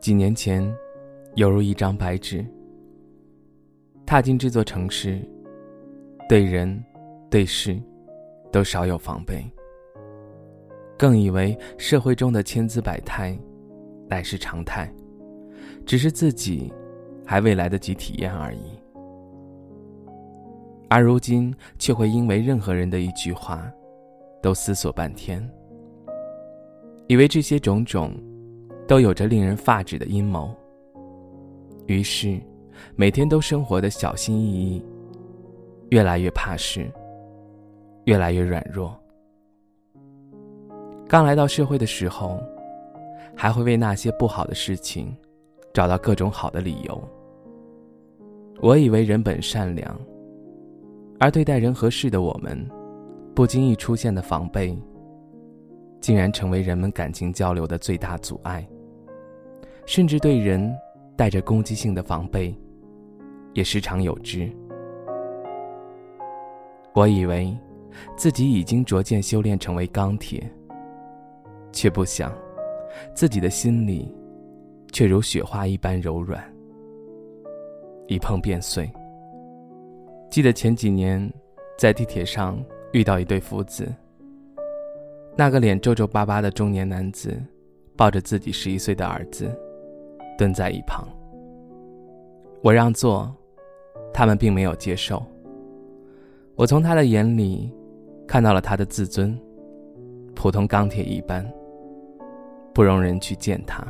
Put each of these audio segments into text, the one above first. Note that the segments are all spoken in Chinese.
几年前，犹如一张白纸。踏进这座城市，对人、对事，都少有防备，更以为社会中的千姿百态，乃是常态，只是自己还未来得及体验而已。而如今，却会因为任何人的一句话，都思索半天，以为这些种种。都有着令人发指的阴谋。于是，每天都生活的小心翼翼，越来越怕事，越来越软弱。刚来到社会的时候，还会为那些不好的事情，找到各种好的理由。我以为人本善良，而对待人和事的我们，不经意出现的防备，竟然成为人们感情交流的最大阻碍。甚至对人带着攻击性的防备，也时常有之。我以为自己已经逐渐修炼成为钢铁，却不想自己的心里却如雪花一般柔软，一碰便碎。记得前几年在地铁上遇到一对父子，那个脸皱皱巴巴的中年男子抱着自己十一岁的儿子。蹲在一旁，我让座，他们并没有接受。我从他的眼里看到了他的自尊，普通钢铁一般，不容人去践踏。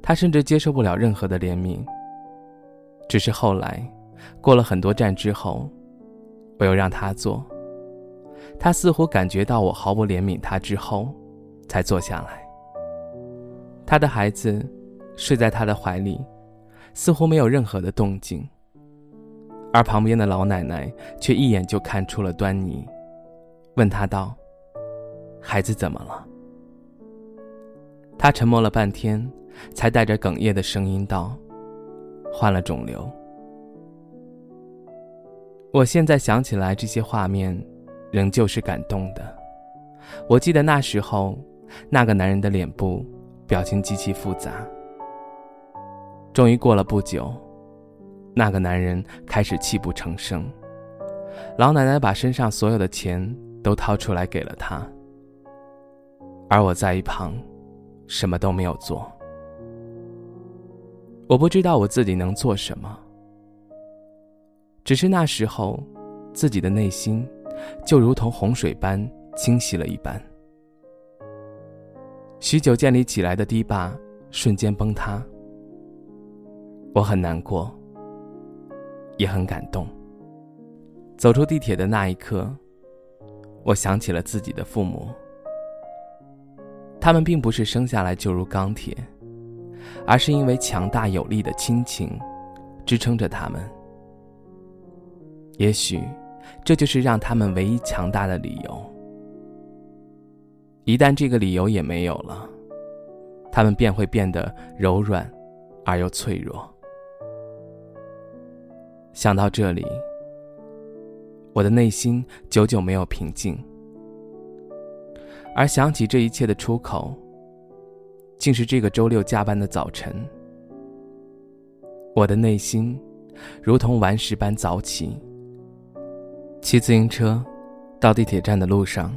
他甚至接受不了任何的怜悯。只是后来，过了很多站之后，我又让他坐，他似乎感觉到我毫不怜悯他之后，才坐下来。他的孩子。睡在他的怀里，似乎没有任何的动静。而旁边的老奶奶却一眼就看出了端倪，问他道：“孩子怎么了？”他沉默了半天，才带着哽咽的声音道：“患了肿瘤。”我现在想起来这些画面，仍旧是感动的。我记得那时候，那个男人的脸部表情极其复杂。终于过了不久，那个男人开始泣不成声。老奶奶把身上所有的钱都掏出来给了他，而我在一旁，什么都没有做。我不知道我自己能做什么，只是那时候，自己的内心就如同洪水般清晰了一般，许久建立起来的堤坝瞬间崩塌。我很难过，也很感动。走出地铁的那一刻，我想起了自己的父母。他们并不是生下来就如钢铁，而是因为强大有力的亲情支撑着他们。也许，这就是让他们唯一强大的理由。一旦这个理由也没有了，他们便会变得柔软而又脆弱。想到这里，我的内心久久没有平静。而想起这一切的出口，竟是这个周六加班的早晨。我的内心如同顽石般早起，骑自行车到地铁站的路上，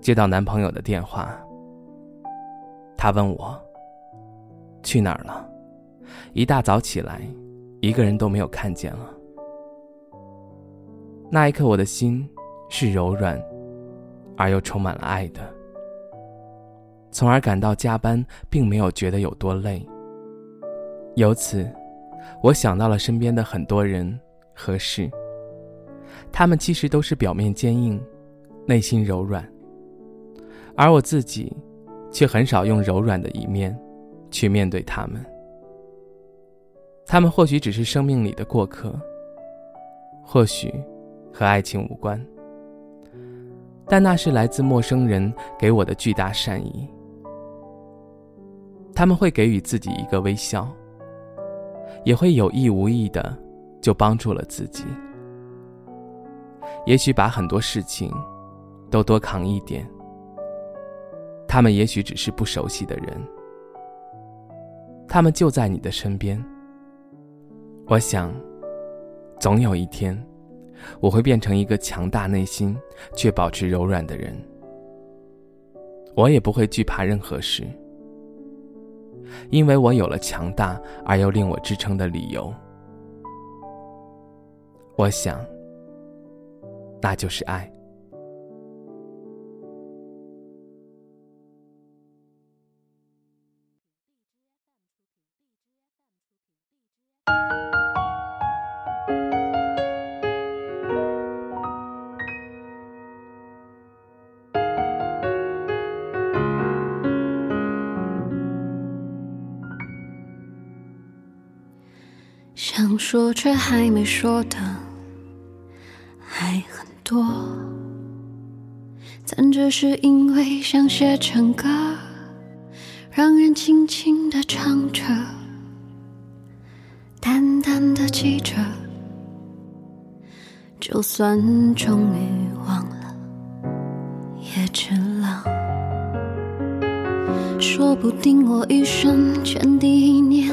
接到男朋友的电话。他问我去哪儿了，一大早起来。一个人都没有看见了。那一刻，我的心是柔软，而又充满了爱的，从而感到加班并没有觉得有多累。由此，我想到了身边的很多人和事，他们其实都是表面坚硬，内心柔软，而我自己，却很少用柔软的一面去面对他们。他们或许只是生命里的过客，或许和爱情无关，但那是来自陌生人给我的巨大善意。他们会给予自己一个微笑，也会有意无意的就帮助了自己。也许把很多事情都多扛一点，他们也许只是不熟悉的人，他们就在你的身边。我想，总有一天，我会变成一个强大内心却保持柔软的人。我也不会惧怕任何事，因为我有了强大而又令我支撑的理由。我想，那就是爱。想说却还没说的还很多，但只是因为想写成歌，让人轻轻的唱着，淡淡的记着，就算终于忘了，也值了。说不定我一生前第一年。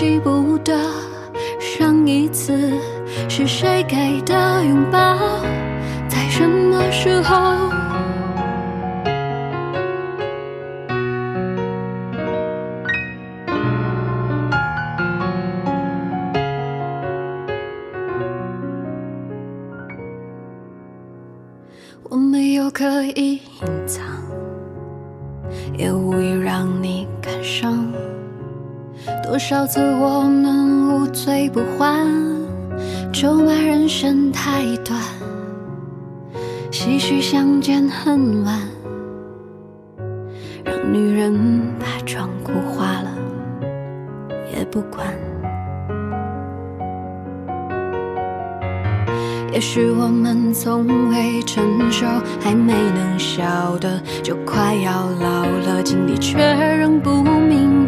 记不得上一次是谁给的拥抱，在什么时候？少次我们无醉不欢，咒骂人生太短，唏嘘相见恨晚，让女人把妆哭花了也不管。也许我们从未成熟，还没能晓得，就快要老了，经历却仍不明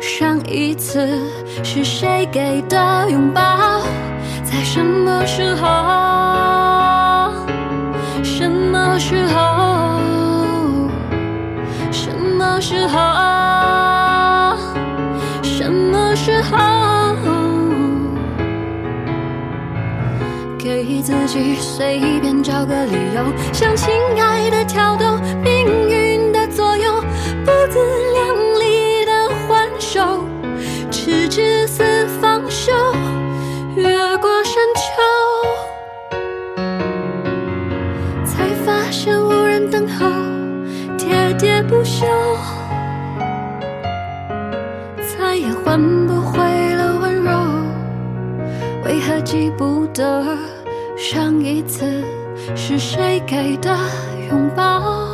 上一次是谁给的拥抱？在什么时候？什么时候？什么时候？什么时候？给自己随便找个理由，向亲爱的跳动，命运的左右，不自不休，再也换不回了温柔。为何记不得上一次是谁给的拥抱？